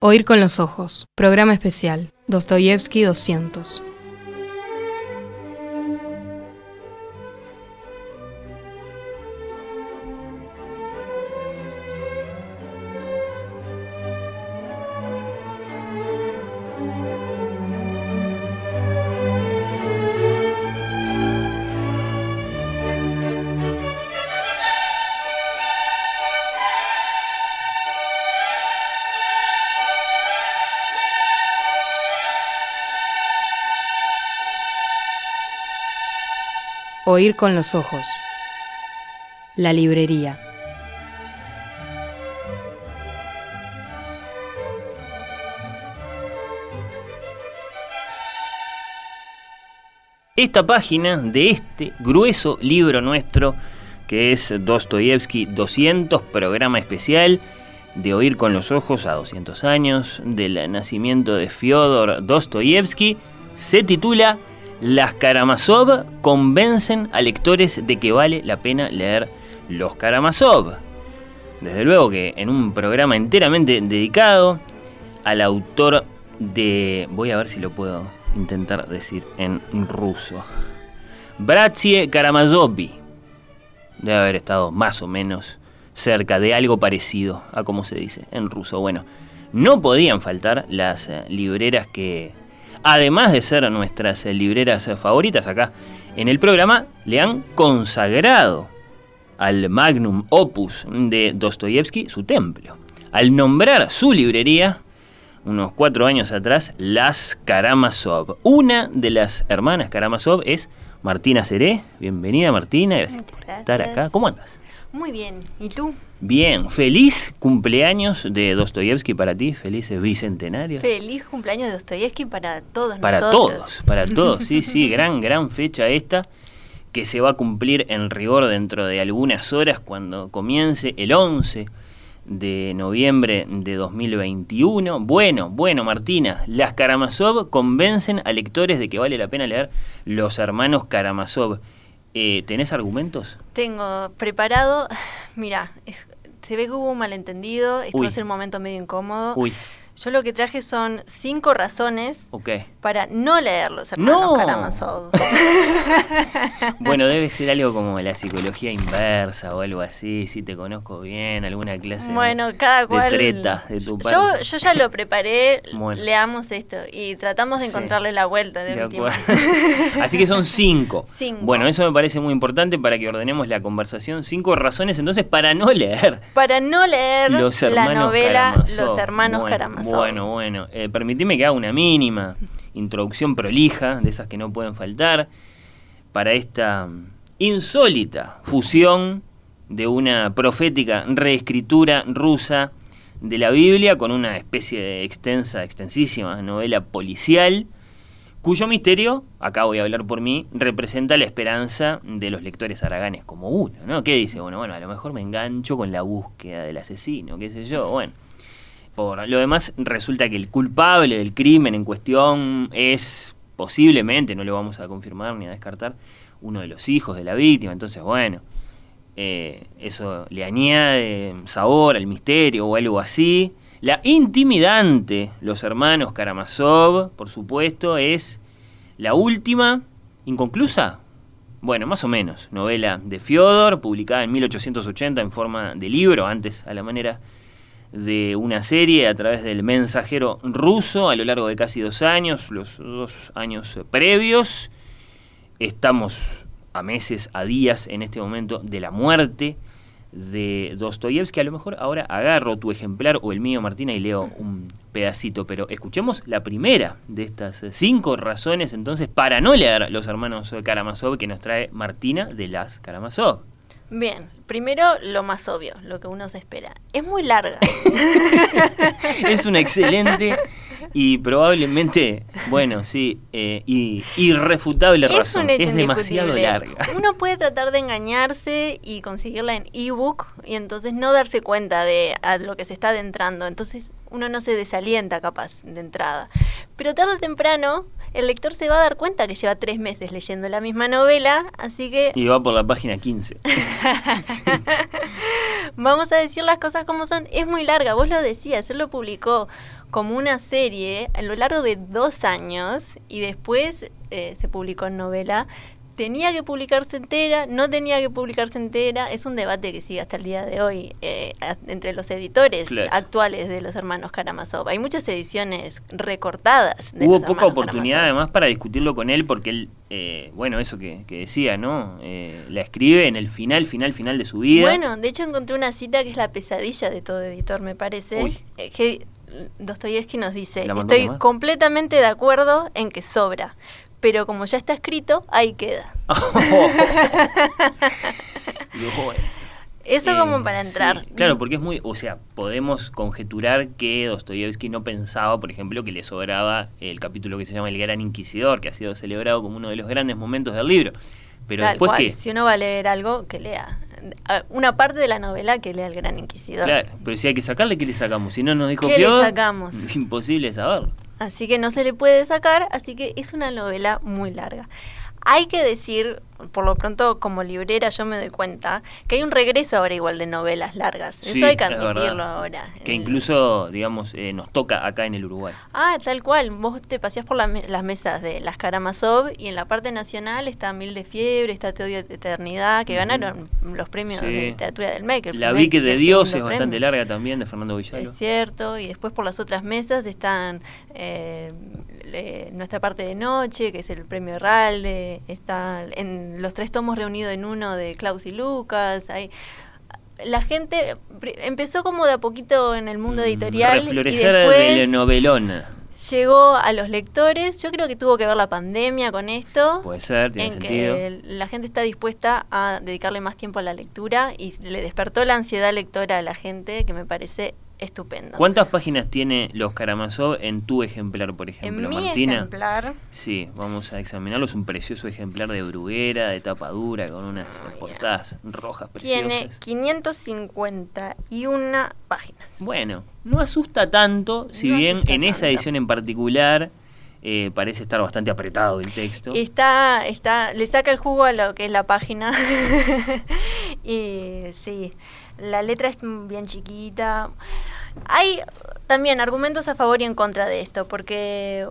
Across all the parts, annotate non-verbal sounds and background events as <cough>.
Oír con los ojos. Programa especial. Dostoyevsky 200. Con los ojos. La librería. Esta página de este grueso libro nuestro, que es Dostoyevsky 200, programa especial de Oír con los Ojos a 200 años del nacimiento de Fyodor Dostoyevsky, se titula las Karamazov convencen a lectores de que vale la pena leer Los Karamazov. Desde luego que en un programa enteramente dedicado al autor de... Voy a ver si lo puedo intentar decir en ruso. Bratsie Karamazovi. Debe haber estado más o menos cerca de algo parecido a como se dice en ruso. Bueno, no podían faltar las eh, libreras que además de ser nuestras libreras favoritas acá en el programa, le han consagrado al magnum opus de Dostoyevsky su templo. Al nombrar su librería, unos cuatro años atrás, Las Karamazov. Una de las hermanas Karamazov es Martina Seré. Bienvenida Martina, gracias, por estar acá. ¿Cómo andas? Muy bien, ¿y tú? Bien, feliz cumpleaños de Dostoyevsky para ti, feliz bicentenario. Feliz cumpleaños de Dostoyevsky para todos para nosotros. Para todos, para <laughs> todos, sí, sí, gran, gran fecha esta que se va a cumplir en rigor dentro de algunas horas cuando comience el 11 de noviembre de 2021. Bueno, bueno, Martina, las Karamazov convencen a lectores de que vale la pena leer Los Hermanos Karamazov. Eh, ¿Tenés argumentos? Tengo preparado, <sighs> mira, se ve que hubo un malentendido, esto va a ser un momento medio incómodo. Uy. Yo lo que traje son cinco razones okay. para no leer los hermanos no. Karamazov. <laughs> bueno, debe ser algo como la psicología inversa o algo así, si te conozco bien, alguna clase bueno, cada cual, de treta de tu parte. Yo, yo ya lo preparé, <laughs> leamos esto y tratamos de encontrarle la vuelta de, de última. <laughs> así que son cinco. cinco. Bueno, eso me parece muy importante para que ordenemos la conversación. Cinco razones entonces para no leer. Para no leer los la novela Karamazov. Los hermanos bueno, Karamazov. Bueno, bueno. Eh, permitime que haga una mínima introducción prolija, de esas que no pueden faltar, para esta insólita fusión de una profética reescritura rusa de la Biblia con una especie de extensa, extensísima novela policial, cuyo misterio, acá voy a hablar por mí, representa la esperanza de los lectores araganes como uno, ¿no? ¿Qué dice? Bueno, bueno, a lo mejor me engancho con la búsqueda del asesino, qué sé yo, bueno. Lo demás, resulta que el culpable del crimen en cuestión es posiblemente, no lo vamos a confirmar ni a descartar, uno de los hijos de la víctima. Entonces, bueno, eh, eso le añade sabor al misterio o algo así. La intimidante, los hermanos Karamazov, por supuesto, es la última, inconclusa. Bueno, más o menos, novela de Fyodor, publicada en 1880 en forma de libro, antes a la manera de una serie a través del mensajero ruso a lo largo de casi dos años, los dos años previos. Estamos a meses, a días en este momento de la muerte de Dostoyevsky. A lo mejor ahora agarro tu ejemplar o el mío, Martina, y leo un pedacito, pero escuchemos la primera de estas cinco razones entonces para no leer Los Hermanos Karamazov que nos trae Martina de las Karamazov. Bien, primero lo más obvio, lo que uno se espera. Es muy larga. <laughs> es una excelente y probablemente, bueno, sí, eh, y, irrefutable es razón. Un hecho es demasiado larga. Uno puede tratar de engañarse y conseguirla en ebook y entonces no darse cuenta de a lo que se está adentrando. Entonces uno no se desalienta capaz de entrada. Pero tarde o temprano el lector se va a dar cuenta que lleva tres meses leyendo la misma novela, así que... Y va por la página 15. <laughs> Vamos a decir las cosas como son. Es muy larga, vos lo decías, él lo publicó como una serie a lo largo de dos años y después eh, se publicó en novela tenía que publicarse entera, no tenía que publicarse entera, es un debate que sigue hasta el día de hoy eh, entre los editores actuales de los hermanos Karamazov. Hay muchas ediciones recortadas. Hubo poca oportunidad además para discutirlo con él porque él, eh, bueno, eso que, decía, ¿no? Eh, la escribe en el final, final, final de su vida. Bueno, de hecho encontré una cita que es la pesadilla de todo editor, me parece. que Dostoyevsky nos dice, estoy completamente de acuerdo en que sobra, pero como ya está escrito, ahí queda. <laughs> <laughs> Eso como eh, para entrar. claro, porque es muy, o sea, podemos conjeturar que Dostoyevsky no pensaba, por ejemplo, que le sobraba el capítulo que se llama El Gran Inquisidor, que ha sido celebrado como uno de los grandes momentos del libro. Pero después que si uno va a leer algo, que lea una parte de la novela que lea El Gran Inquisidor. Claro, pero si hay que sacarle, ¿qué le sacamos? Si no nos dijo ¿Qué le sacamos? Es <laughs> imposible saberlo. Así que no se le puede sacar, así que es una novela muy larga. Hay que decir por lo pronto como librera yo me doy cuenta que hay un regreso ahora igual de novelas largas. Eso hay que admitirlo ahora. Que incluso, digamos, eh, nos toca acá en el Uruguay. Ah, tal cual. Vos te paseás por las mesas de las Karamazov y en la parte nacional está Mil de Fiebre, está Te odio de Eternidad, que ganaron los premios de literatura del MEC. La vi que de Dios es bastante larga también, de Fernando Villalobos. Es cierto. Y después por las otras mesas están eh, Nuestra parte de noche, que es el premio Herralde, está en los tres tomos reunidos en uno de Klaus y Lucas. Hay, la gente empezó como de a poquito en el mundo mm, editorial. Reflorecer y después de novelona. Llegó a los lectores. Yo creo que tuvo que ver la pandemia con esto. Puede ser, tiene en Que la gente está dispuesta a dedicarle más tiempo a la lectura y le despertó la ansiedad lectora a la gente, que me parece estupendo. ¿Cuántas páginas tiene los Karamazov en tu ejemplar, por ejemplo, en mi ejemplar. Sí, vamos a examinarlo. Es un precioso ejemplar de bruguera, de tapa dura, con unas portadas rojas preciosas. Tiene 551 páginas. Bueno, no asusta tanto, si bien en esa edición en particular... Eh, parece estar bastante apretado el texto. Está, está, le saca el jugo a lo que es la página. <laughs> y sí, la letra es bien chiquita. Hay también argumentos a favor y en contra de esto, porque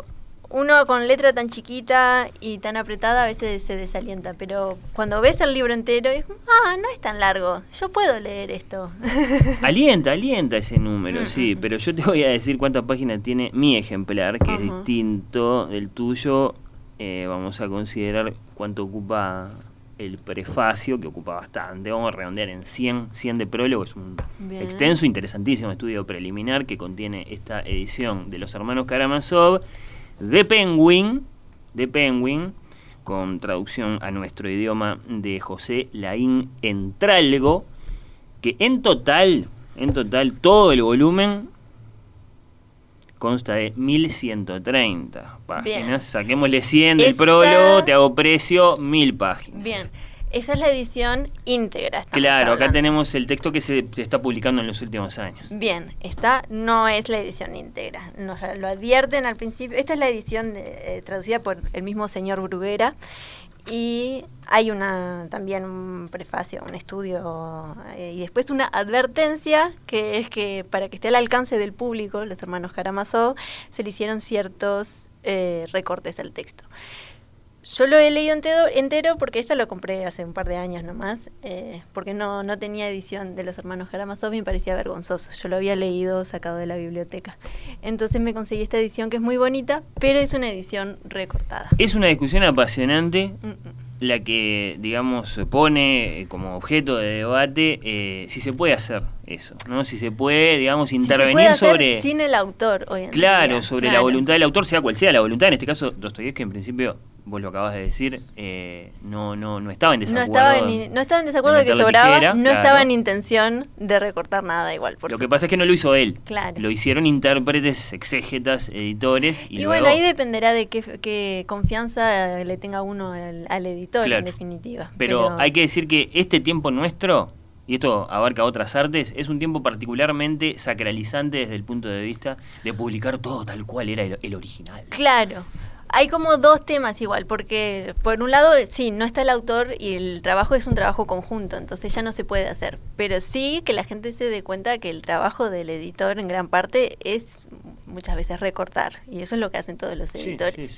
uno con letra tan chiquita y tan apretada a veces se desalienta, pero cuando ves el libro entero, es, ah, no es tan largo, yo puedo leer esto. <laughs> Alienta, alienta ese número, sí, pero yo te voy a decir cuántas páginas tiene mi ejemplar, que es distinto del tuyo. Eh, vamos a considerar cuánto ocupa el prefacio, que ocupa bastante, vamos a redondear en 100, 100 de prólogo, es un extenso, interesantísimo estudio preliminar que contiene esta edición de los hermanos Karamazov de Penguin, de Penguin, con traducción a nuestro idioma de José Laín Entralgo, que en total, en total, todo el volumen consta de 1130 páginas. Saquémosle 100 del prólogo, te hago precio, 1000 páginas. Bien. Esa es la edición íntegra. Claro, acá tenemos el texto que se, está publicando en los últimos años. Bien, esta no es la edición íntegra. Nos lo advierten al principio. Esta es la edición eh, traducida por el mismo señor Bruguera y hay una también un prefacio, un estudio eh, y después una advertencia que es que para que esté al alcance del público, los hermanos Karamazov, se le hicieron ciertos eh, recortes al texto. Yo lo he leído entero, entero porque esta lo compré hace un par de años nomás, eh, porque no, no tenía edición de los hermanos Karamazov y me parecía vergonzoso. Yo lo había leído sacado de la biblioteca. Entonces me conseguí esta edición que es muy bonita, pero es una edición recortada. Es una discusión apasionante. Mm, mm la que, digamos, pone eh, como objeto de debate eh, si se puede hacer eso, ¿no? Si se puede, digamos, intervenir sobre... Sin el autor, hoy Claro, sobre la voluntad del autor, sea cual sea la voluntad. En este caso, Dostoyevsky, en principio, vos lo acabas de decir, eh, no, no, no estaba en desacuerdo. No estaba en, no estaba en desacuerdo de que sobraba, no estaba en intención de recortar nada igual. Por lo que pasa es que no lo hizo él. Claro. Lo hicieron intérpretes, exégetas, editores. Y, bueno, ahí dependerá de qué, confianza le tenga uno al, editor, en definitiva. Pero, hay que decir que este tiempo nuestro y esto abarca otras artes, es un tiempo particularmente sacralizante desde el punto de vista de publicar todo tal cual era el, original. Claro. Hay como dos temas igual, porque por un lado, sí, no está el autor y el trabajo es un trabajo conjunto, entonces ya no se puede hacer. Pero sí que la gente se dé cuenta que el trabajo del editor en gran parte es muchas veces recortar, y eso es lo que hacen todos los editores.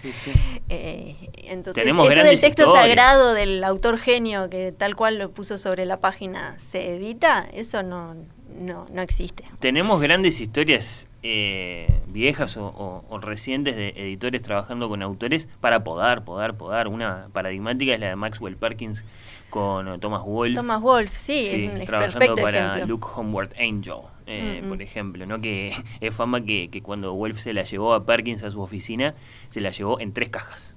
Eh, entonces, Tenemos eso del texto sagrado del autor genio que tal cual lo puso sobre la página se edita, eso no, no, no existe. Tenemos grandes historias eh, viejas o, recientes de editores trabajando con autores para podar, podar, podar. Una paradigmática es la de Maxwell Perkins con Thomas Wolfe. Thomas Wolfe, sí, es un trabajando para Luke Homeward Angel, eh, por ejemplo, ¿no? que <laughs> es fama que, que cuando Wolfe se la llevó a Perkins a su oficina, se la llevó en tres cajas.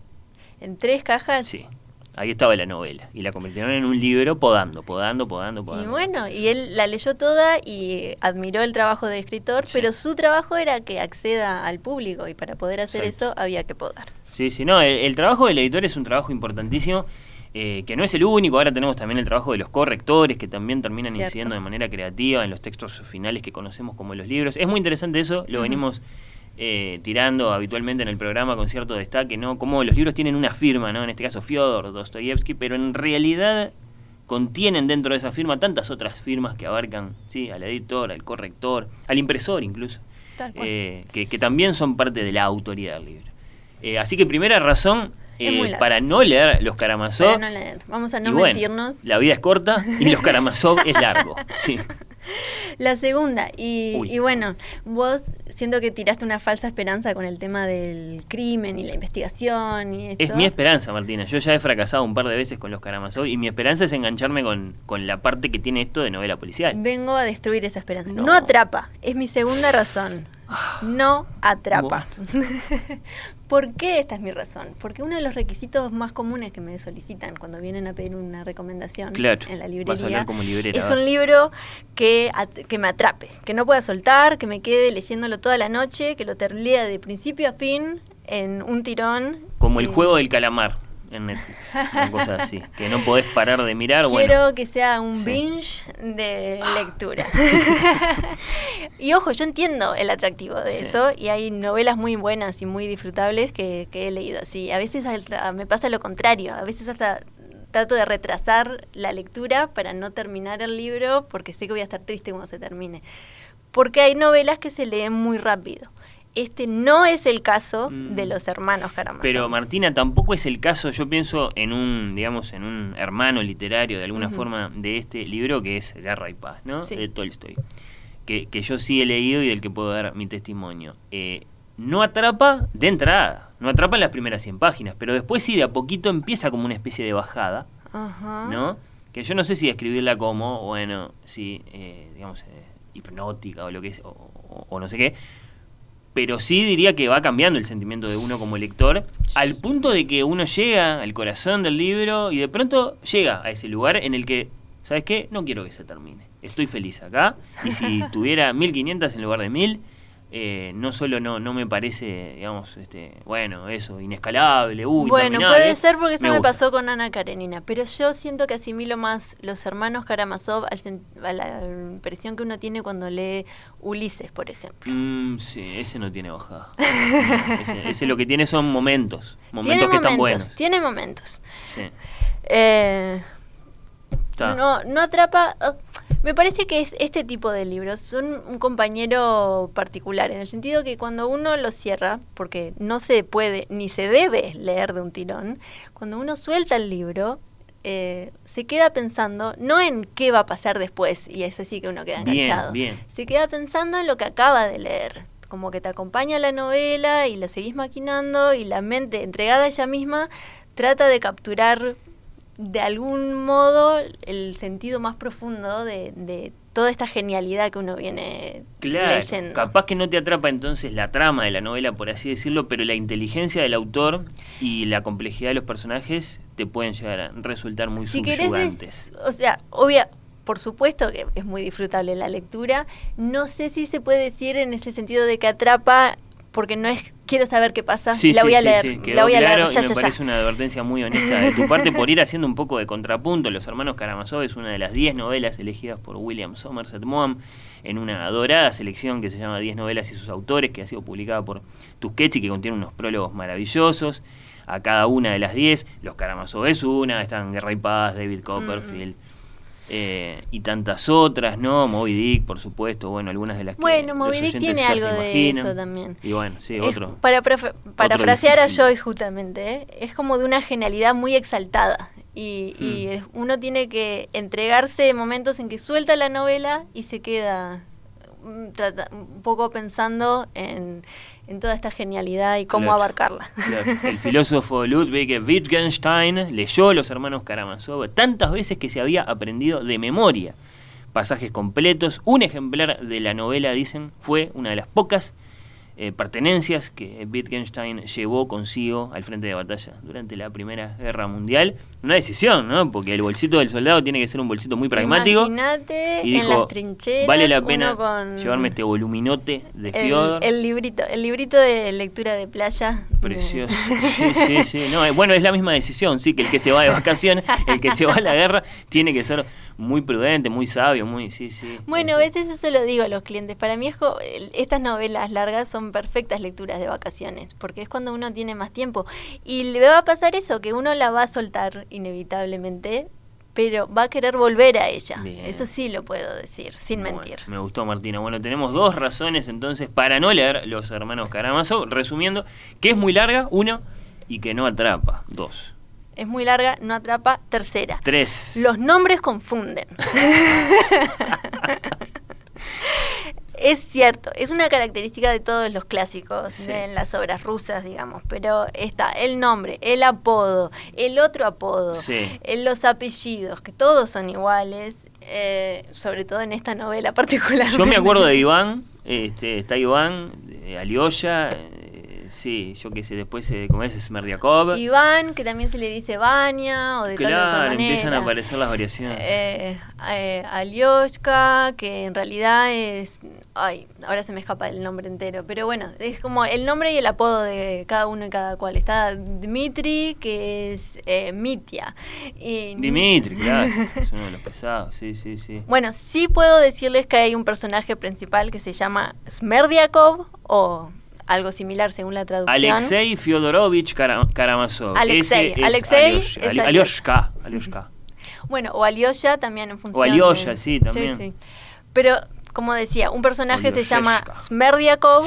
¿En tres cajas? Sí. Ahí estaba la novela. Y la convirtieron en un libro podando, podando, podando, podando. Y bueno, y él la leyó toda y admiró el trabajo de escritor, pero su trabajo era que acceda al público y para poder hacer eso había que podar. Sí, sí, no, el, trabajo del editor es un trabajo importantísimo. Eh, que no es el único, ahora tenemos también el trabajo de los correctores que también terminan incidiendo de manera creativa en los textos finales que conocemos como los libros. Es muy interesante eso, lo venimos eh, tirando habitualmente en el programa con cierto destaque, ¿no? Como los libros tienen una firma, ¿no? En este caso Fyodor Dostoyevsky, pero en realidad contienen dentro de esa firma tantas otras firmas que abarcan, ¿sí? Al editor, al corrector, al impresor incluso, eh, que, también son parte de la autoría del libro. Eh, así que primera razón para no leer los Karamazov. Para no leer. Vamos a no mentirnos. la vida es corta y los Karamazov es largo. Sí. <laughs> La segunda, y, bueno, vos siento que tiraste una falsa esperanza con el tema del crimen y la investigación y Es mi esperanza, Martina. Yo ya he fracasado un par de veces con los Karamazov y mi esperanza es engancharme con, con la parte que tiene esto de novela policial. Vengo a destruir esa esperanza. no atrapa, es mi segunda razón no atrapa. <laughs> ¿Por qué esta es mi razón? Porque uno de los requisitos más comunes que me solicitan cuando vienen a pedir una recomendación en la librería es un libro que, que me atrape, que no pueda soltar, que me quede leyéndolo toda la noche, que lo lea de principio a fin en un tirón. Como el juego del calamar en Netflix, una cosa así, que no podés parar de mirar. Quiero que sea un binge de lectura. <laughs> y ojo, yo entiendo el atractivo de eso y hay novelas muy buenas y muy disfrutables que, he leído así. A veces me pasa lo contrario, a veces hasta trato de retrasar la lectura para no terminar el libro porque sé que voy a estar triste cuando se termine. Porque hay novelas que se leen muy rápido. Este no es el caso de mm. los hermanos Karamazov. Pero Martina, tampoco es el caso, yo pienso en un, digamos, en un hermano literario de alguna forma de este libro que es Guerra y Paz, ¿no? De Tolstoy. Que, que, yo sí he leído y del que puedo dar mi testimonio. Eh, no atrapa de entrada, no atrapa en las primeras 100 páginas, pero después sí de a poquito empieza como una especie de bajada, ¿no? Que yo no sé si escribirla como, bueno, si, eh, digamos, eh, hipnótica o lo que es, o no sé qué, pero sí diría que va cambiando el sentimiento de uno como lector, al punto de que uno llega al corazón del libro y de pronto llega a ese lugar en el que, ¿sabes qué? No quiero que se termine. Estoy feliz acá y si <laughs> tuviera 1500 en lugar de 1000, eh, no solo no, no me parece, digamos, este, bueno, eso, inescalable, uy, Bueno, puede ser porque eso me, pasó con Ana Karenina, pero yo siento que asimilo más los hermanos Karamazov a la impresión que uno tiene cuando lee Ulises, por ejemplo. Mm, sí, ese no tiene bajada. <laughs> ese, lo que tiene son momentos, <laughs> momentos que están buenos. Tiene momentos. Sí. Eh, no, no atrapa. Oh, me parece que es este tipo de libros son un compañero particular, en el sentido que cuando uno lo cierra, porque no se puede ni se debe leer de un tirón, cuando uno suelta el libro, eh, se queda pensando no en qué va a pasar después, y es así que uno queda enganchado. Se queda pensando en lo que acaba de leer. Como que te acompaña la novela y la seguís maquinando y la mente entregada a ella misma trata de capturar de algún modo el sentido más profundo de, toda esta genialidad que uno viene claro, Capaz que no te atrapa entonces la trama de la novela, por así decirlo, pero la inteligencia del autor y la complejidad de los personajes te pueden llegar a resultar muy si subyugantes. o sea, obvia, por supuesto que es muy disfrutable la lectura. No sé si se puede decir en ese sentido de que atrapa porque no es quiero saber qué pasa, la voy a leer, la voy a leer. Ya, me parece una advertencia muy honesta de tu parte por ir haciendo un poco de contrapunto. Los hermanos Karamazov es una de las 10 novelas elegidas por William Somerset Maugham. en una dorada selección que se llama 10 novelas y sus autores, que ha sido publicada por Tusquets y que contiene unos prólogos maravillosos a cada una de las 10. Los Karamazov es una, están Guerra y Paz, David Copperfield. Eh, y tantas otras, ¿no? Moby Dick, por supuesto, bueno, algunas de las que Bueno, Moby Dick tiene algo de eso también. Y bueno, sí, otro. Para parafrasear a Joyce, justamente, ¿eh? es como de una genialidad muy exaltada. Y, y, hmm. uno tiene que entregarse momentos en que suelta la novela y se queda mm, un poco pensando en, en toda esta genialidad y cómo abarcarla. <laughs> El filósofo Ludwig Wittgenstein leyó Los Hermanos Karamazov tantas veces que se había aprendido de memoria pasajes completos. Un ejemplar de la novela, dicen, fue una de las pocas eh, pertenencias que Wittgenstein llevó consigo al frente de batalla durante la Primera Guerra Mundial. Una decisión, ¿no? Porque el bolsito del soldado tiene que ser un bolsito muy pragmático. Imagínate y dijo, en las trincheras, vale la pena llevarme este voluminote de Fiodor. El, librito, el librito de lectura de playa. Precioso. <laughs> Sí, sí, sí. No, eh, bueno, es la misma decisión, sí, que el que se va de vacaciones, el que se va a la guerra, tiene que ser muy prudente, muy sabio, muy, sí, sí. Bueno, a veces eso lo digo a los clientes. Para mí estas novelas largas son perfectas lecturas de vacaciones, porque es cuando uno tiene más tiempo. Y le va a pasar eso, que uno la va a soltar inevitablemente, pero va a querer volver a ella. Eso sí lo puedo decir, sin mentir. Me gustó, Martina. Bueno, tenemos dos razones entonces para no leer Los Hermanos Karamazov. Resumiendo, que es muy larga, uno, y que no atrapa, dos es muy larga, no atrapa. Tercera. Tres. Los nombres confunden. <laughs> es cierto, es una característica de todos los clásicos en las obras rusas, digamos, pero está el nombre, el apodo, el otro apodo, los apellidos, que todos son iguales, eh, sobre todo en esta novela particular. Yo me acuerdo de <laughs> Iván, este, está Iván, Alioya, Sí, yo qué sé, después se como es Smerdiakov. Iván, que también se le dice Vania o de claro, tal otra empiezan a aparecer las variaciones. Eh, eh, Alioshka, que en realidad es... Ay, ahora se me escapa el nombre entero, pero bueno, es como el nombre y el apodo de cada uno y cada cual. Está Dmitri, que es eh, Mitya. Y, Dimitri, <laughs> claro, es uno de los pesados, sí, sí, sí. Bueno, sí puedo decirles que hay un personaje principal que se llama Smerdiakov o algo similar según la traducción. Alexei Fyodorovich Karamazov. Alexei, Alexei es Alioshka. Bueno, o Alyosha también en función. O Alyosha, sí, también. Sí, sí. Pero como decía, un personaje se llama Smerdiakov,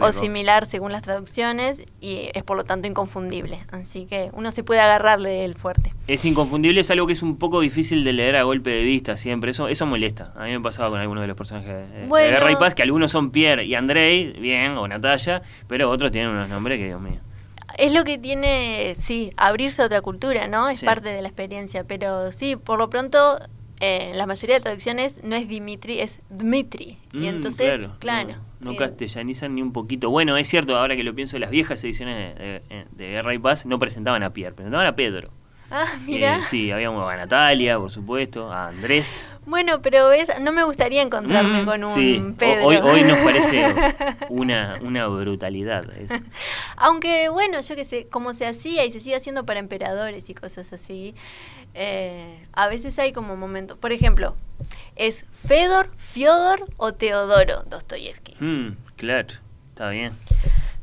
o similar según las traducciones y es por lo tanto inconfundible. Así que uno se puede agarrarle el fuerte. Es inconfundible, es algo que es un poco difícil de leer a golpe de vista siempre. Eso eso molesta. A mí me pasaba con algunos de los personajes de, Guerra y Paz, que algunos son Pierre y Andrei, bien, o Natalia, pero otros tienen unos nombres que, Dios mío es lo que tiene, sí, abrirse a otra cultura, ¿no? Es parte de la experiencia, pero sí, por lo pronto eh, la mayoría de traducciones no es Dimitri, es Dmitri. y mm, entonces, claro. no, castellanizan ni un poquito. Bueno, es cierto, ahora que lo pienso, las viejas ediciones de, de Guerra y Paz no presentaban a Pierre, presentaban a Pedro. Ah, mira. Eh, sí, habíamos a Natalia, por supuesto, a Andrés. Bueno, pero ves, no me gustaría encontrarme mm, con un Pedro. Hoy, hoy nos parece <laughs> una, una brutalidad eso. Aunque, bueno, yo qué sé, como se hacía y se sigue haciendo para emperadores y cosas así, eh, a veces hay como momentos. Por ejemplo, ¿es Fedor, Fiodor o Teodoro Dostoyevsky? Mm, claro, está bien.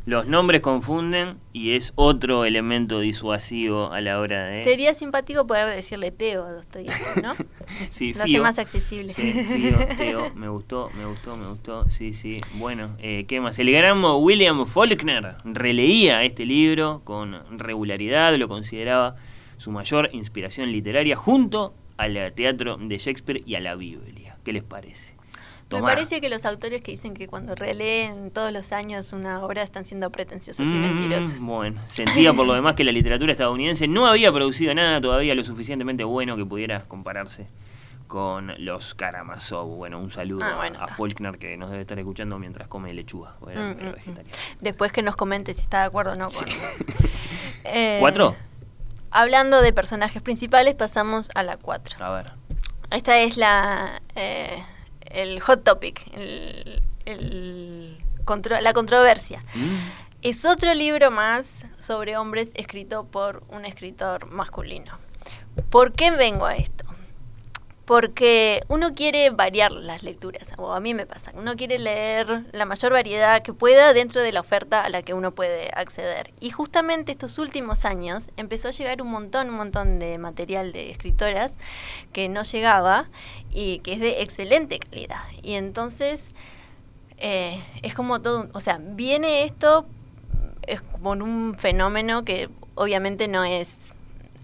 Los nombres confunden y es otro elemento disuasivo a la hora de... Sería simpático poder decirle Teo a Dostoyevsky, ¿no? <laughs> sí, Lo hace más accesible. Sí, Fío, Teo, me gustó, me gustó, me gustó. Sí, sí. Bueno, eh, ¿qué más? El gran William Faulkner releía este libro con regularidad, lo consideraba su mayor inspiración literaria junto al teatro de Shakespeare y a la Biblia. ¿Qué les parece? Me parece que los autores que dicen que cuando releen todos los años una obra están siendo pretenciosos y mm, mentirosos. Bueno, sentía por lo <laughs> demás que la literatura estadounidense no había producido nada todavía lo suficientemente bueno que pudiera compararse con los Karamazov. Bueno, un saludo ah, a, Faulkner que nos debe estar escuchando mientras come lechuga. Mm, mm, Después que nos comente si está de acuerdo o no. <laughs> Eh, ¿Cuatro? Hablando de personajes principales, pasamos a la 4. A ver. Esta es la eh, el hot topic, el, la controversia. Mm. Es otro libro más sobre hombres escrito por un escritor masculino. ¿Por qué vengo a esto? Porque uno quiere variar las lecturas, o a mí me pasa, uno quiere leer la mayor variedad que pueda dentro de la oferta a la que uno puede acceder. Y justamente estos últimos años empezó a llegar un montón, un montón de material de escritoras que no llegaba y que es de excelente calidad. Y entonces eh, es como todo, o sea, viene esto, es como un fenómeno que obviamente no es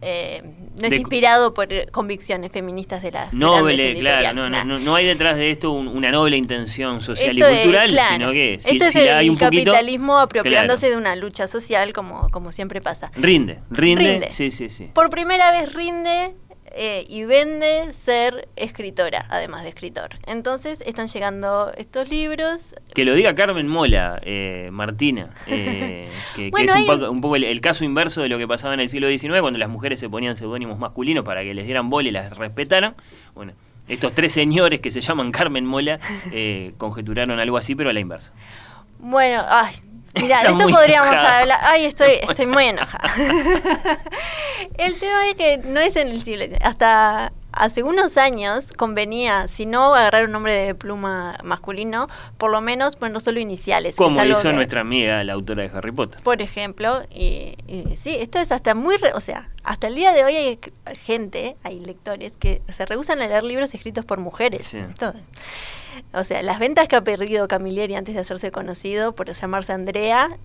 eh, no es inspirado por convicciones feministas de la noble, claro, no, no, no, hay detrás de esto una noble intención social y cultural, sino que si, esto es el capitalismo apropiándose de una lucha social como, como siempre pasa. Rinde, rinde, rinde, sí, sí, sí. Por primera vez rinde eh, y vende ser escritora, además de escritor. Entonces están llegando estos libros. Que lo diga Carmen Mola, eh, Martina, eh, <laughs> que, es un poco, el, caso inverso de lo que pasaba en el siglo XIX, cuando las mujeres se ponían seudónimos masculinos para que les dieran bola y las respetaran. Bueno, estos tres señores que se llaman Carmen Mola <laughs> conjeturaron algo así, pero a la inversa. Bueno, ay, Mira, de esto podríamos hablar. Ay, estoy, <laughs> estoy muy enojada. <laughs> el tema es que no es en el siglo Hasta hace unos años convenía, si no agarrar un nombre de pluma masculino, por lo menos no solo iniciales. Como hizo nuestra amiga, la autora de Harry Potter. Por ejemplo, y, sí, esto es hasta muy, o sea, hasta el día de hoy hay gente, hay lectores que se rehusan a leer libros escritos por mujeres. O sea, las ventas que ha perdido Camilleri antes de hacerse conocido por llamarse Andrea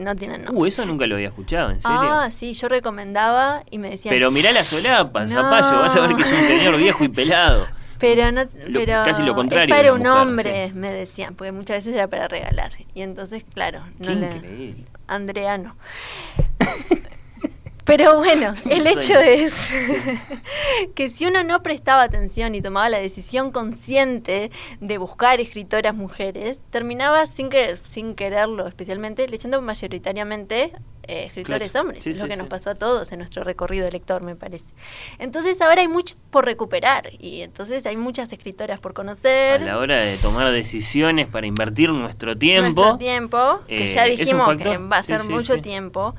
no tienen nombre. Uh, eso nunca lo había escuchado, ¿en serio? Ah, sí, yo recomendaba y me decían... Pero mirá la solapa, zapallo, vas a ver que es un señor viejo y pelado. Pero no, pero casi lo contrario. Es para un hombre, me decían, porque muchas veces era para regalar. Y entonces, claro, no Qué Andrea no. Pero bueno, <laughs> el hecho es <laughs> que si uno no prestaba atención y tomaba la decisión consciente de buscar escritoras mujeres, terminaba sin, que, sin quererlo especialmente leyendo mayoritariamente eh, escritores hombres. es lo que nos pasó a todos en nuestro recorrido de lector, me parece. Entonces ahora hay mucho por recuperar y entonces hay muchas escritoras por conocer. A la hora de tomar decisiones para invertir nuestro tiempo. Nuestro tiempo, que ya eh, dijimos que va a ser mucho tiempo.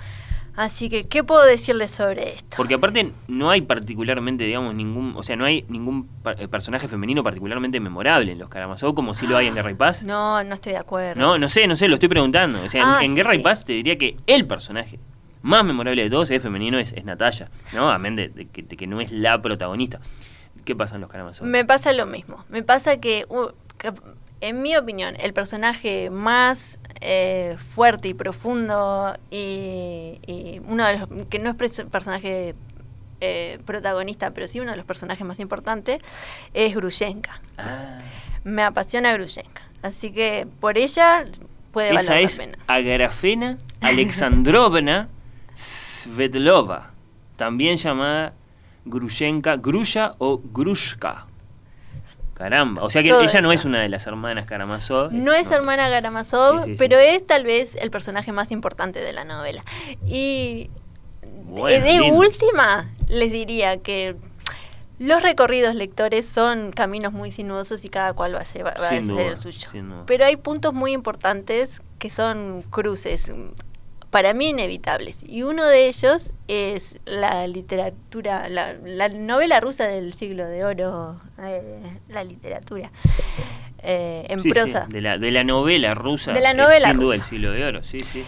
Así que, ¿qué puedo decirles sobre esto? Porque aparte no hay particularmente, digamos, ningún, o sea, no hay ningún eh, personaje femenino particularmente memorable en los Karamazov, como si lo hay en Guerra y Paz. <gasps> No, no estoy de acuerdo. No, no sé, no sé, lo estoy preguntando. O sea, en, ah, Guerra y Paz te diría que el personaje más memorable de todos es femenino, es, es Natalia, ¿no? Amén de, de, que, no es la protagonista. ¿Qué pasa en los Karamazov? Me pasa lo mismo. Me pasa que, que en mi opinión, el personaje más eh, fuerte y profundo y, uno de los que no es personaje eh, protagonista, pero sí uno de los personajes más importantes, es Grushenka. Ah. Me apasiona Grushenka. Así que por ella puede valer la es pena. Agrafena <laughs> Alexandrovna Svetlova, también llamada Grushenka, Grusha o Grushka. Caramba, o sea que ella no es una de las hermanas Karamazov. No es hermana Karamazov, pero es tal vez el personaje más importante de la novela. Y de última, les diría que los recorridos lectores son caminos muy sinuosos y cada cual va a, llevar, va a hacer el suyo. Pero hay puntos muy importantes que son cruces para mí inevitables. Y uno de ellos es la literatura, la, novela rusa del siglo de oro, eh, la literatura. Eh, en prosa. de, la, de la novela rusa. De la novela sin duda el siglo de oro, sí, sí.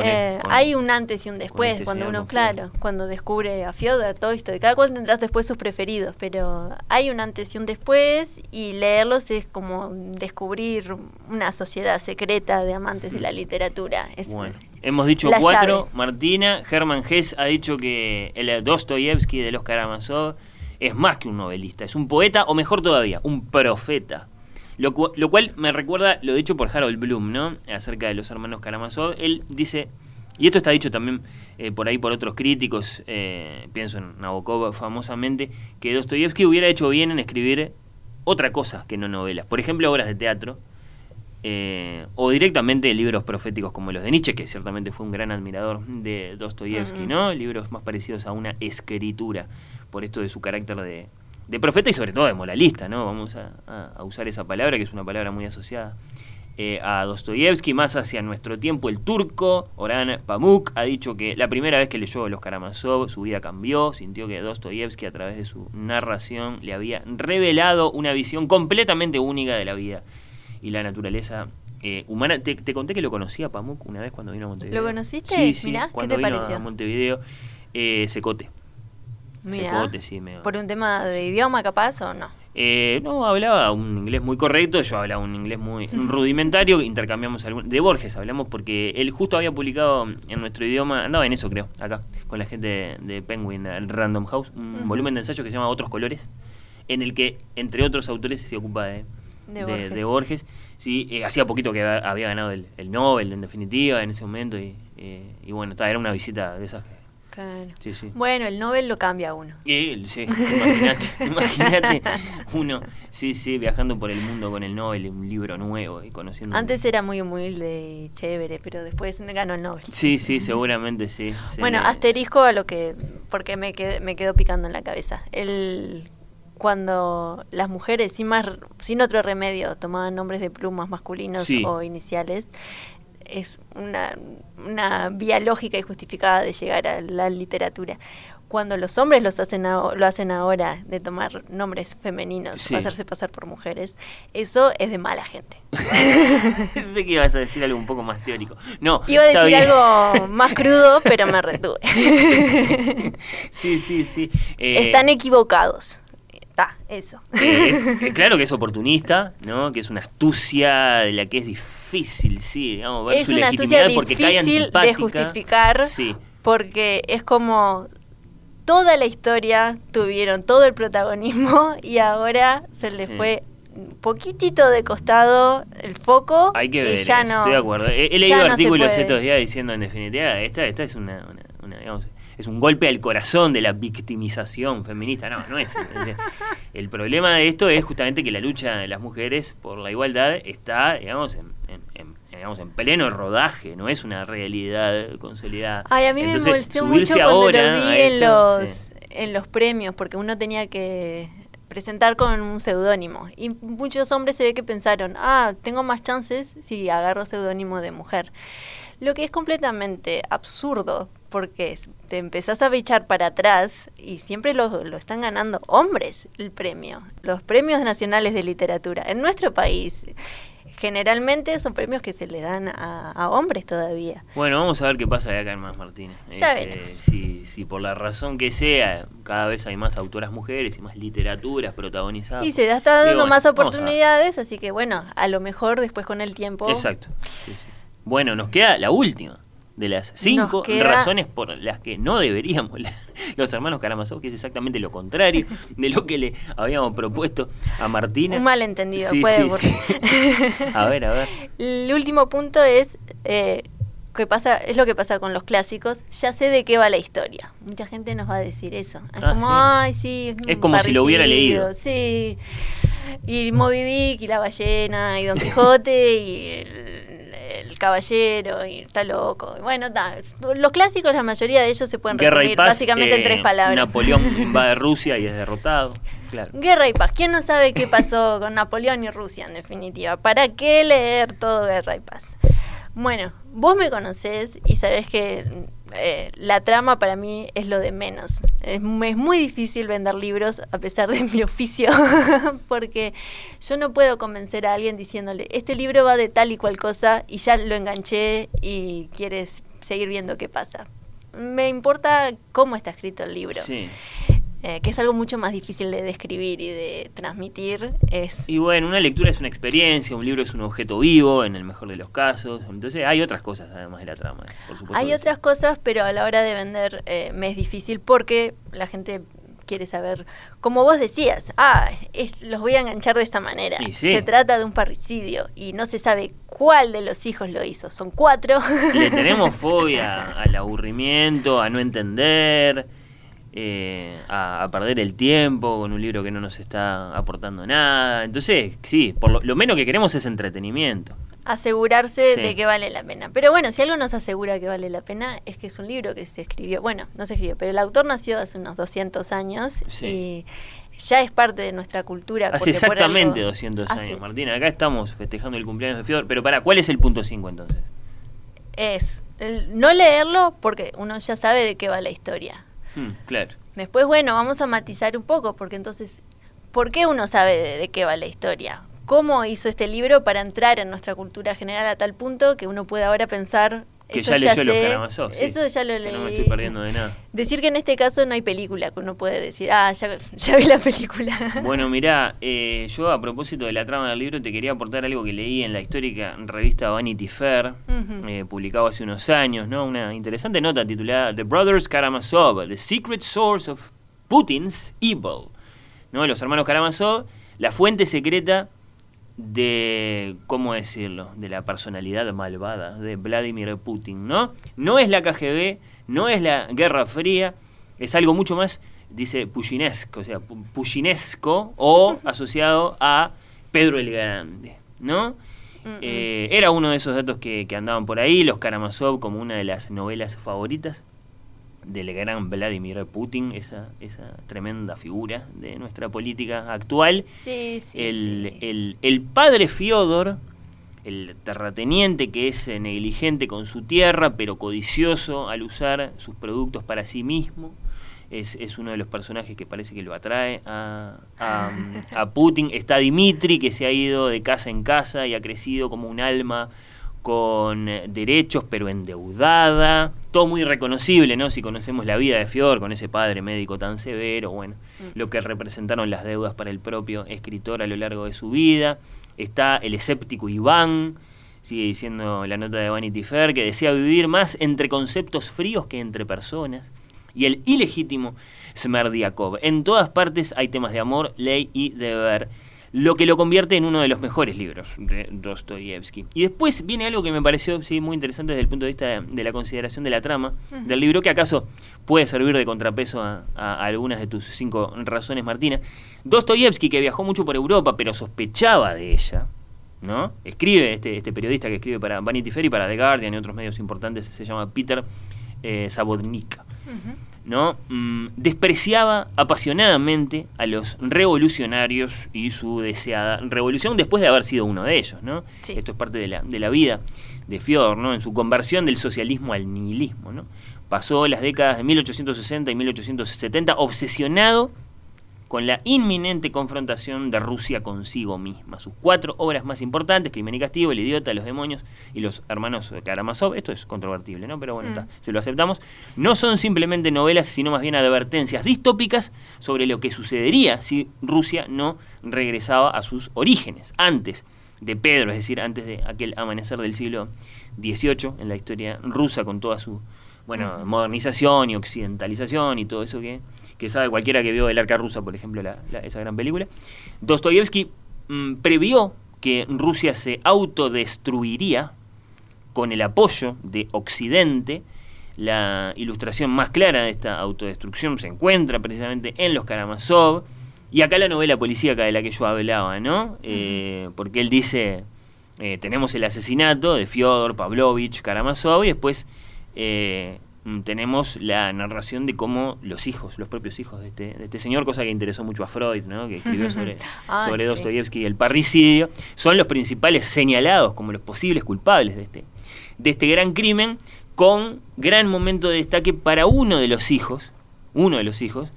Eh, hay un antes y un después, este cuando uno, claro, cuando descubre a Fyodor, todo esto, cada cual tendrás después sus preferidos, pero hay un antes y un después, y leerlos es como descubrir una sociedad secreta de amantes de la literatura. Es, bueno, hemos dicho cuatro, Martina, Hermann Hesse ha dicho que el Dostoyevsky de los Karamazov es más que un novelista, es un poeta, o mejor todavía, un profeta. Lo, cual me recuerda lo dicho por Harold Bloom, ¿no? Acerca de los hermanos Karamazov. Él dice, y esto está dicho también eh, por ahí por otros críticos, eh, pienso en Nabokov famosamente, que Dostoyevsky hubiera hecho bien en escribir otra cosa que no novelas. Por ejemplo, obras de teatro. Eh, o directamente libros proféticos como los de Nietzsche, que ciertamente fue un gran admirador de Dostoyevsky, ¿no? Libros más parecidos a una escritura, por esto de su carácter de, de profeta y sobre todo de moralista, ¿no? Vamos a, usar esa palabra, que es una palabra muy asociada eh, a Dostoyevsky, más hacia nuestro tiempo, el turco Orhan Pamuk ha dicho que la primera vez que leyó Los Karamazov su vida cambió, sintió que Dostoyevsky a través de su narración le había revelado una visión completamente única de la vida y la naturaleza eh, humana. Te, conté que lo conocía Pamuk una vez cuando vino a Montevideo. ¿Lo conociste? Sí, sí, Mirá, cuando ¿qué te vino pareció? a Montevideo. Eh, secote. Mirá, Secote, sí. Me... ¿Por un tema de idioma capaz o no? Eh, no, hablaba un inglés muy correcto, yo hablaba un inglés muy <laughs> rudimentario, intercambiamos algún, de Borges hablamos porque él justo había publicado en nuestro idioma, andaba en eso creo, acá, con la gente de, de Penguin, el Random House, un volumen de ensayos que se llama Otros Colores, en el que, entre otros autores, se ocupa de, De Borges. de Borges. Sí, eh, hacía poquito que había, ganado el, el Nobel, en definitiva, en ese momento, y, eh, y bueno, ta, era una visita de esas que... Claro. Sí, sí. Bueno, el Nobel lo cambia uno. Él, sí, <laughs> imagínate, uno, sí, sí, viajando por el mundo con el Nobel, un libro nuevo y conociendo. Antes era muy humilde y chévere, pero después ganó el Nobel. Sí, sí, seguramente sí. Bueno, asterisco a lo que, porque me quedé, me quedó picando en la cabeza. El, cuando las mujeres, sin, más, sin otro remedio, tomaban nombres de plumas masculinos Sí. o iniciales, es una, una vía lógica y justificada de llegar a la literatura. Cuando los hombres los hacen a- lo hacen ahora de tomar nombres femeninos Sí. hacerse pasar por mujeres, eso es de mala gente. <laughs> Sé que ibas a decir algo un poco más teórico. No, Iba a decir bien. algo más crudo, pero me retuve. <laughs> sí, sí, sí. <laughs> eh, Están equivocados. Está, eso. eh, es- <laughs> claro que es oportunista, ¿no? Que es una astucia de la que es difícil, sí, digamos, ver Es su una astucia legitimidad porque cae difícil de antipática. justificar Sí. porque es como toda la historia tuvieron todo el protagonismo <laughs> y ahora se les Sí. fue poquitito de costado el foco Hay que y ver, ya eso, no, estoy de acuerdo. He, leído no artículos estos días diciendo, en definitiva, esta, esta es una, es un golpe al corazón de la victimización feminista. No, no es. <laughs> el problema de esto es justamente que la lucha de las mujeres por la igualdad está, digamos, en, en- en- digamos, en pleno rodaje, no es una realidad consolidada. Ay, a mí Entonces, me molestó mucho cuando ahora lo vi en esto, los, sí. en los premios, porque uno tenía que presentar con un seudónimo. Y muchos hombres se ve que pensaron, ah, tengo más chances si agarro seudónimo de mujer. Lo que es completamente absurdo, porque te empezás a echar para atrás y siempre lo, lo están ganando hombres el premio, los premios nacionales de literatura. En nuestro país, generalmente son premios que se le dan a, a hombres todavía. Bueno, vamos a ver qué pasa de acá en Más Martínez. Ya Este, veremos. si, si por la razón que sea, cada vez hay más autoras mujeres y más literaturas protagonizadas. Y se está dando más oportunidades, así que bueno, a lo mejor después con el tiempo. Exacto. sí, sí. Bueno, nos queda la última de las cinco queda- razones por las que no deberíamos <laughs> los hermanos Karamazov, que es exactamente lo contrario de lo que le habíamos propuesto a Martina. Un malentendido, Sí, puede sí, sí. <laughs> A ver, a ver. El último punto es eh, que pasa, es lo que pasa con los clásicos. Ya sé de qué va la historia. Mucha gente nos va a decir eso. Es Ah, como, ay, sí. Es como si lo hubiera leído. Sí. Y Moby Dick y la ballena y Don Quijote y el, el caballero y está loco. Y Bueno, ta, los clásicos, la mayoría de ellos se pueden Guerra resumir paz. básicamente en eh, tres palabras. Napoleón <laughs> invade Rusia y es derrotado. Claro. Guerra y paz. ¿Quién no sabe qué pasó con Napoleón y Rusia en definitiva? ¿Para qué leer todo Guerra y paz? Bueno, vos me conocés y sabés que eh, la trama para mí es lo de menos. Es, es muy difícil vender libros a pesar de mi <laughs> oficio, porque yo no puedo convencer a alguien diciéndole, este libro va de tal y cual cosa y ya lo enganché y quieres seguir viendo qué pasa. Me importa cómo está escrito el libro Sí. Eh, que es algo mucho más difícil de describir y de transmitir, es... Y bueno, una lectura es una experiencia, un libro es un objeto vivo, en el mejor de los casos. Entonces hay otras cosas además de la trama, por supuesto. Hay otras cosas, pero a la hora de vender eh, me es difícil porque la gente quiere saber, como vos decías, ah, es- los voy a enganchar de esta manera. Sí. Se trata de un parricidio y no se sabe cuál de los hijos lo hizo. Son cuatro. Le <laughs> tenemos fobia al aburrimiento, a no entender, eh, a, a perder el tiempo con un libro que no nos está aportando nada. Entonces, sí, por lo, lo menos que queremos es entretenimiento. asegurarse Sí. de que vale la pena. Pero bueno, si algo nos asegura que vale la pena es que es un libro que se escribió, bueno, no se escribió, pero el autor nació hace unos 200 años Sí. y ya es parte de nuestra cultura. Hace exactamente algo- 200 hace- años, Martina. Acá estamos festejando el cumpleaños de Fiodor. Pero para, ¿cuál es el punto 5 entonces? Es el no leerlo porque uno ya sabe de qué va la historia. Hmm. Después, bueno, vamos a matizar un poco, porque entonces, ¿por qué uno sabe de, de qué va la historia? ¿Cómo hizo este libro para entrar en nuestra cultura general a tal punto que uno puede ahora pensar... Que esto ya leyó los sí. Eso ya lo leí. no me estoy perdiendo de nada. Decir que en este caso no hay película, que uno puede decir, ah, ya, ya vi la película. <laughs> Bueno, mirá, eh, yo a propósito de la trama del libro te quería aportar algo que leí en la histórica revista Vanity Fair, eh, publicado hace unos años, ¿no? Una interesante nota titulada The Brothers Karamazov, The Secret Source of Putin's Evil. ¿No? Los hermanos Karamazov, la fuente secreta de, ¿cómo decirlo?, de la personalidad malvada de Vladimir Putin, ¿no? No es la KGB, no es la Guerra Fría, es algo mucho más, dice Pushinesco, o sea, pu- Pushinesco o <laughs> asociado a Pedro el Grande, ¿no? Eh, era uno de esos datos que, que andaban por ahí, los Karamazov como una de las novelas favoritas del gran Vladimir Putin, esa, esa tremenda figura de nuestra política actual. Sí, sí. el, sí. el- el padre Fiodor, el terrateniente que es negligente con su tierra, pero codicioso al usar sus productos para sí mismo, es, es uno de los personajes que parece que lo atrae a, a, <laughs> a Putin. Está Dimitri, que se ha ido de casa en casa y ha crecido como un alma con eh, derechos pero endeudada, todo muy reconocible, ¿no? Si conocemos la vida de Fiodor con ese padre médico tan severo, bueno, Mm. lo que representaron las deudas para el propio escritor a lo largo de su vida. Está el escéptico Iván, sigue diciendo la nota de Vanity Fair, que desea vivir más entre conceptos fríos que entre personas. Y el ilegítimo Smerdiakov. En todas partes hay temas de amor, ley y deber lo que lo convierte en uno de los mejores libros de Dostoyevsky. Y después viene algo que me pareció sí, muy interesante desde el punto de vista de, de la consideración de la trama del libro, que acaso puede servir de contrapeso a, a- a algunas de tus cinco razones, Martina. Dostoyevsky, que viajó mucho por Europa, pero sospechaba de ella, ¿no? Escribe, este, este periodista que escribe para Vanity Fair y para The Guardian y otros medios importantes, se llama Peter eh, Sabotnik. Ujú. ¿No? Mm, despreciaba apasionadamente a los revolucionarios y su deseada revolución después de haber sido uno de ellos, ¿no? Sí. Esto es parte de la, de la vida de Fiodor, ¿no? En su conversión del socialismo al nihilismo, ¿no? Pasó las décadas de 1860 y 1870 obsesionado con la inminente confrontación de Rusia consigo misma. Sus cuatro obras más importantes, Crimen y Castigo, El Idiota, Los Demonios y Los Hermanos Karamazov, esto es controvertible, ¿no? Pero bueno, Mm. está, se lo aceptamos, no son simplemente novelas, sino más bien advertencias distópicas sobre lo que sucedería si Rusia no regresaba a sus orígenes, antes de Pedro, es decir, antes de aquel amanecer del siglo XVIII en la historia rusa con toda su bueno, modernización y occidentalización y todo eso que, que sabe cualquiera que vio El Arca Rusa, por ejemplo, la- la- esa gran película. Dostoyevsky mm, previó que Rusia se autodestruiría con el apoyo de Occidente. La ilustración más clara de esta autodestrucción se encuentra precisamente en los Karamazov. Y acá la novela policíaca de la que yo hablaba, ¿no? Eh, porque él dice, eh, tenemos el asesinato de Fyodor Pavlovich Karamazov y después eh, tenemos la narración de cómo los hijos, los propios hijos de este, de este señor, cosa que interesó mucho a Freud, ¿no? que escribió <laughs> sobre, Ah, sobre sí. Dostoyevsky y el parricidio, son los principales señalados como los posibles culpables de este, de este gran crimen, con gran momento de destaque para uno de los hijos, uno de los hijos,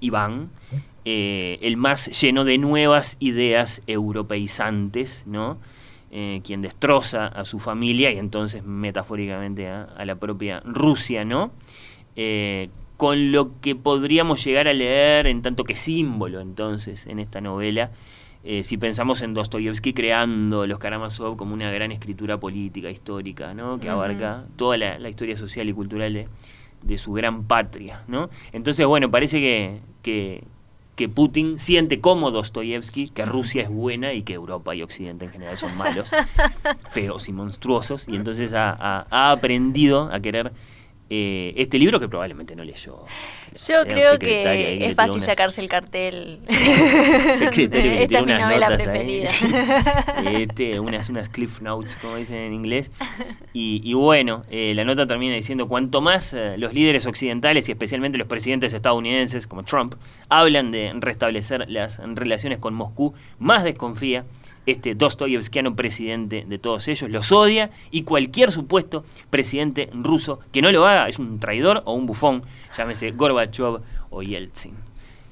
Iván, eh, el más lleno de nuevas ideas europeizantes, ¿no? Eh, quien destroza a su familia y entonces metafóricamente a, a la propia Rusia, ¿no? Eh, con lo que podríamos llegar a leer en tanto que símbolo entonces en esta novela, eh, si pensamos en Dostoyevsky creando los Karamazov como una gran escritura política, histórica, ¿no? que abarca toda la, la historia social y cultural de, de su gran patria. ¿no? Entonces, bueno, parece que, que, que Putin siente como Dostoyevsky que Rusia es buena y que Europa y Occidente en general son malos, <laughs> feos y monstruosos, y entonces ha, ha- ha aprendido a querer eh, este libro que probablemente no leyó. Yo creo que es fácil unas- sacarse el cartel. <laughs> secretario Esta es mi novela ahí. preferida. Este, unas, unas cliff notes, como dicen en inglés. Y, y bueno, eh, la nota termina diciendo, cuanto más eh, los líderes occidentales y especialmente los presidentes estadounidenses como Trump hablan de restablecer las relaciones con Moscú, más desconfía este Dostoyevskiano presidente de todos ellos, los odia y cualquier supuesto presidente ruso que no lo haga es un traidor o un bufón, llámese Gorbachev o Yeltsin.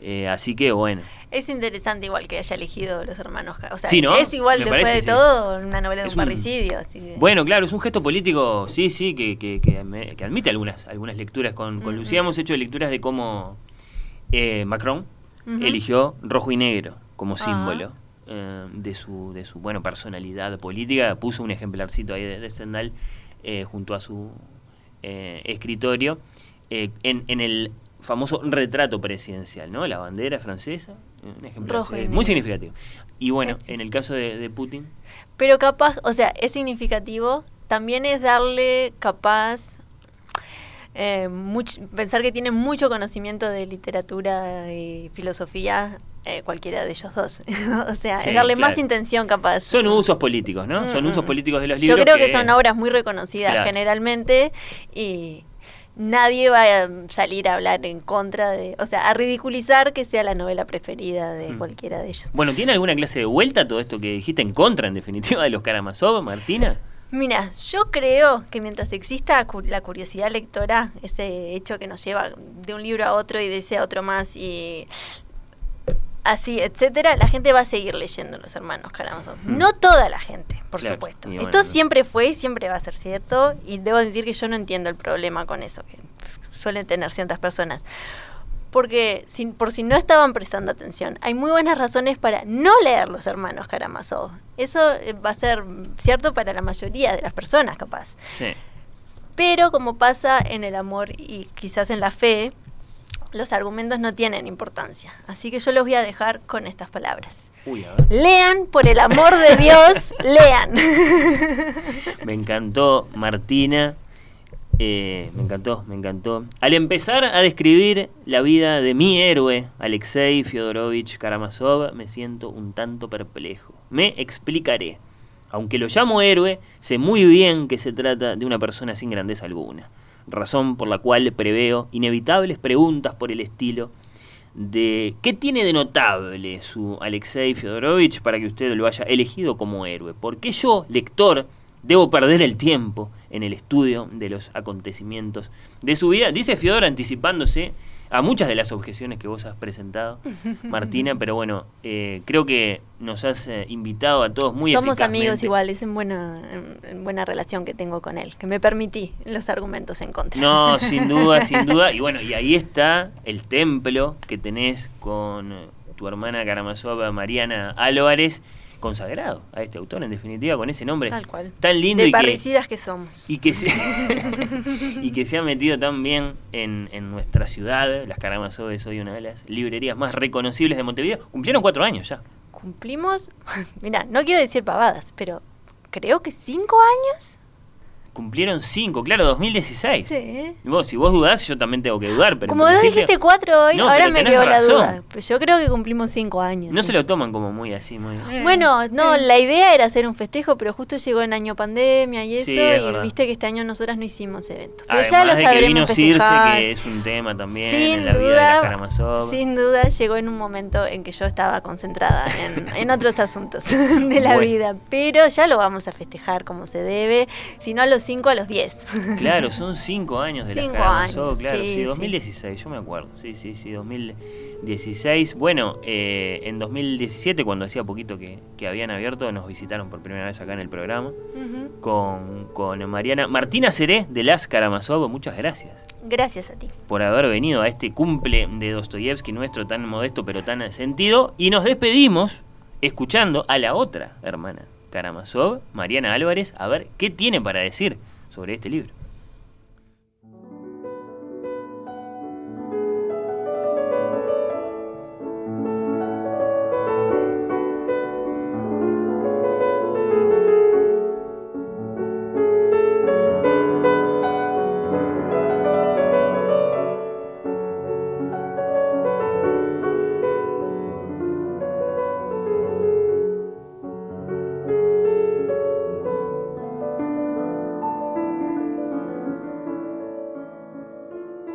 Eh, así que bueno. Es interesante igual que haya elegido los hermanos. O sea, Sí, ¿no? es igual Me después parece, de sí. todo una novela de Es un un- parricidio. así que- Bueno, claro, es un gesto político, sí, sí, que, que, admite algunas, algunas lecturas. Con. Lucía hemos hecho lecturas de cómo eh, Macron eligió rojo y negro como símbolo eh, de su, de su bueno, personalidad política. Puso un ejemplarcito ahí de, de Stendhal eh, junto a su eh, escritorio eh, en, en el famoso retrato presidencial, ¿no? La bandera francesa, un eh, muy significativo. Y bueno, en el caso de, de Putin, Pero capaz, o sea, es significativo. También es darle capaz. eh, much- pensar que tiene mucho conocimiento de literatura y filosofía eh, cualquiera de ellos dos. <laughs> o sea, Sí, es darle más intención capaz. son usos políticos, ¿no? Son usos mm. políticos de los Yo libros. creo que, son obras muy reconocidas Claro. generalmente y nadie va a salir a hablar en contra de, o sea, a ridiculizar que sea la novela preferida de Mm. cualquiera de ellos. Bueno, ¿tiene alguna clase de vuelta todo esto que dijiste en contra, en definitiva, de los Karamazov, Martina? Mira, yo creo que mientras exista la curiosidad lectora, ese hecho que nos lleva de un libro a otro y de ese a otro más y así, etcétera, la gente va a seguir leyendo los hermanos Karamazov. Hmm. No toda la gente, por Claro, supuesto. bueno, Esto siempre fue y siempre va a ser cierto y debo decir que yo no entiendo el problema con eso que suelen tener ciertas personas. Porque si, por si no estaban prestando atención, hay muy buenas razones para no leer los hermanos Karamazov. Eso eh, va a ser cierto para la mayoría de las personas, capaz. Sí. Pero como pasa en el amor y quizás en la fe, los argumentos no tienen importancia. Así que yo los voy a dejar con estas palabras. Uy, a ver. Lean, por el amor de Dios, <laughs> lean. Me encantó, Martina. Eh, me encantó, me encantó. Al empezar a describir la vida de mi héroe, Alexei Fyodorovich Karamazov, me siento un tanto perplejo. Me explicaré. Aunque lo llamo héroe, sé muy bien que se trata de una persona sin grandeza alguna. Razón por la cual preveo inevitables preguntas por el estilo de qué tiene de notable su Alexei Fyodorovich para que usted lo haya elegido como héroe. ¿Por qué yo, lector, debo perder el tiempo en el estudio de los acontecimientos de su vida? Dice Fyodor anticipándose a muchas de las objeciones que vos has presentado, <laughs> Martina, pero bueno, eh, creo que nos has eh, invitado a todos muy Somos amigos igual, es en buena, en- en buena relación que tengo con él, que me permití los argumentos en contra. No, <laughs> sin duda, sin duda. Y bueno, y ahí está el templo que tenés con eh, tu hermana Karamazova, Mariana Álvarez, consagrado a este autor, en definitiva, con ese nombre Tal cual. tan lindo de y parricidas que somos. y, que se, <laughs> <laughs> y que se ha metido tan bien en, en nuestra ciudad. Las Karamazov es hoy una de las librerías más reconocibles de Montevideo. Cumplieron cuatro años ya. Cumplimos, <laughs> mira, no quiero decir pavadas, pero creo que cinco años. Cumplieron cinco, claro, 2016. Sí. Y vos, si vos dudás, yo también tengo que dudar. Pero Como vos dijiste cuatro hoy, No, ahora me quedó la duda. Pero yo creo que cumplimos cinco años. No sí. se lo toman como muy así, muy... Bueno, no, la idea era hacer un festejo, pero justo llegó en año pandemia y eso, Sí, es y verdad. viste que este año nosotras no hicimos eventos. Pero Además ya lo de que vino Circe, festejar. que es un tema también sin en la vida de duda, Karamazov. sin duda llegó en un momento en que yo estaba concentrada en, <laughs> en otros asuntos <laughs> de la Bueno. vida, pero ya lo vamos a festejar como se debe, si no a los cinco, a los diez. <laughs> Claro, son cinco años de Cinco Karamazov, años, claro, sí, sí, sí. 2016, yo me acuerdo, sí, sí, sí, 2016. Bueno, eh, en 2017, cuando hacía poquito que, que habían abierto, nos visitaron por primera vez acá en el programa con Mariana. Martina Seré, de las Karamazov, muchas gracias Gracias a ti. por haber venido a este cumple de Dostoyevsky nuestro tan modesto pero tan sentido. Y nos despedimos escuchando a la otra hermana, Karamazov, Mariana Álvarez, a ver qué tiene para decir sobre este libro.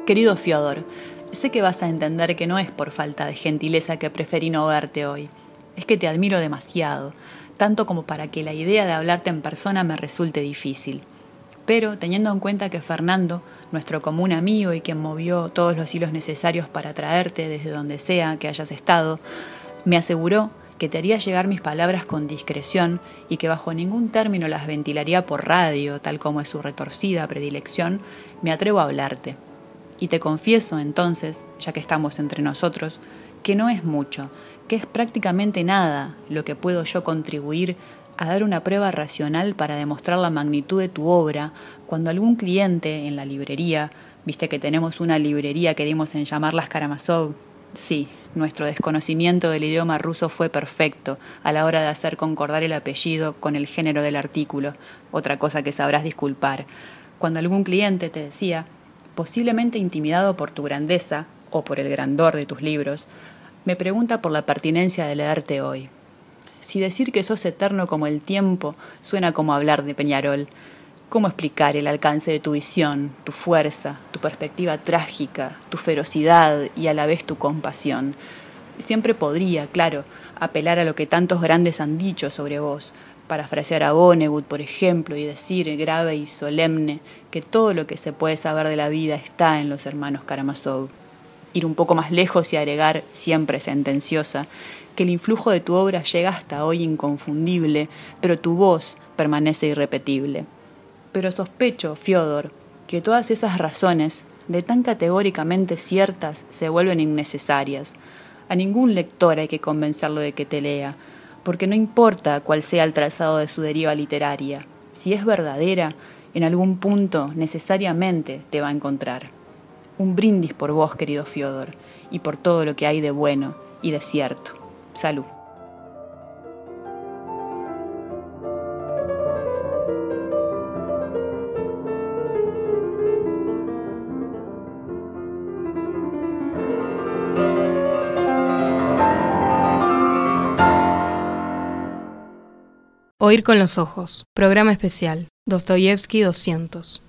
Querido Fiodor, sé que vas a entender que no es por falta de gentileza que preferí no verte hoy. Es que te admiro demasiado, tanto como para que la idea de hablarte en persona me resulte difícil. Pero teniendo en cuenta que Fernando, nuestro común amigo y quien movió todos los hilos necesarios para traerte desde donde sea que hayas estado, me aseguró que te haría llegar mis palabras con discreción y que bajo ningún término las ventilaría por radio, tal como es su retorcida predilección, me atrevo a hablarte. Y te confieso entonces, ya que estamos entre nosotros, que no es mucho, que es prácticamente nada lo que puedo yo contribuir a dar una prueba racional para demostrar la magnitud de tu obra cuando algún cliente en la librería, viste que tenemos una librería que dimos en llamarlas Karamazov, sí, nuestro desconocimiento del idioma ruso fue perfecto a la hora de hacer concordar el apellido con el género del artículo, otra cosa que sabrás disculpar. Cuando algún cliente te decía, posiblemente intimidado por tu grandeza o por el grandor de tus libros, me pregunta por la pertinencia de leerte hoy. Si decir que sos eterno como el tiempo suena como hablar de Peñarol, ¿cómo explicar el alcance de tu visión, tu fuerza, tu perspectiva trágica, tu ferocidad y a la vez tu compasión? Siempre podría, claro, apelar a lo que tantos grandes han dicho sobre vos, parafrasear a Vonnegut, por ejemplo, y decir grave y solemne que todo lo que se puede saber de la vida está en los hermanos Karamazov. Ir un poco más lejos y agregar, siempre sentenciosa, que el influjo de tu obra llega hasta hoy inconfundible, pero tu voz permanece irrepetible. Pero sospecho, Fiodor, que todas esas razones, de tan categóricamente ciertas, se vuelven innecesarias. A ningún lector hay que convencerlo de que te lea, porque no importa cuál sea el trazado de su deriva literaria, si es verdadera, en algún punto necesariamente te va a encontrar. Un brindis por vos, querido Fiodor, y por todo lo que hay de bueno y de cierto. Salud. Oír con los ojos. Programa especial. Dostoyevsky 200.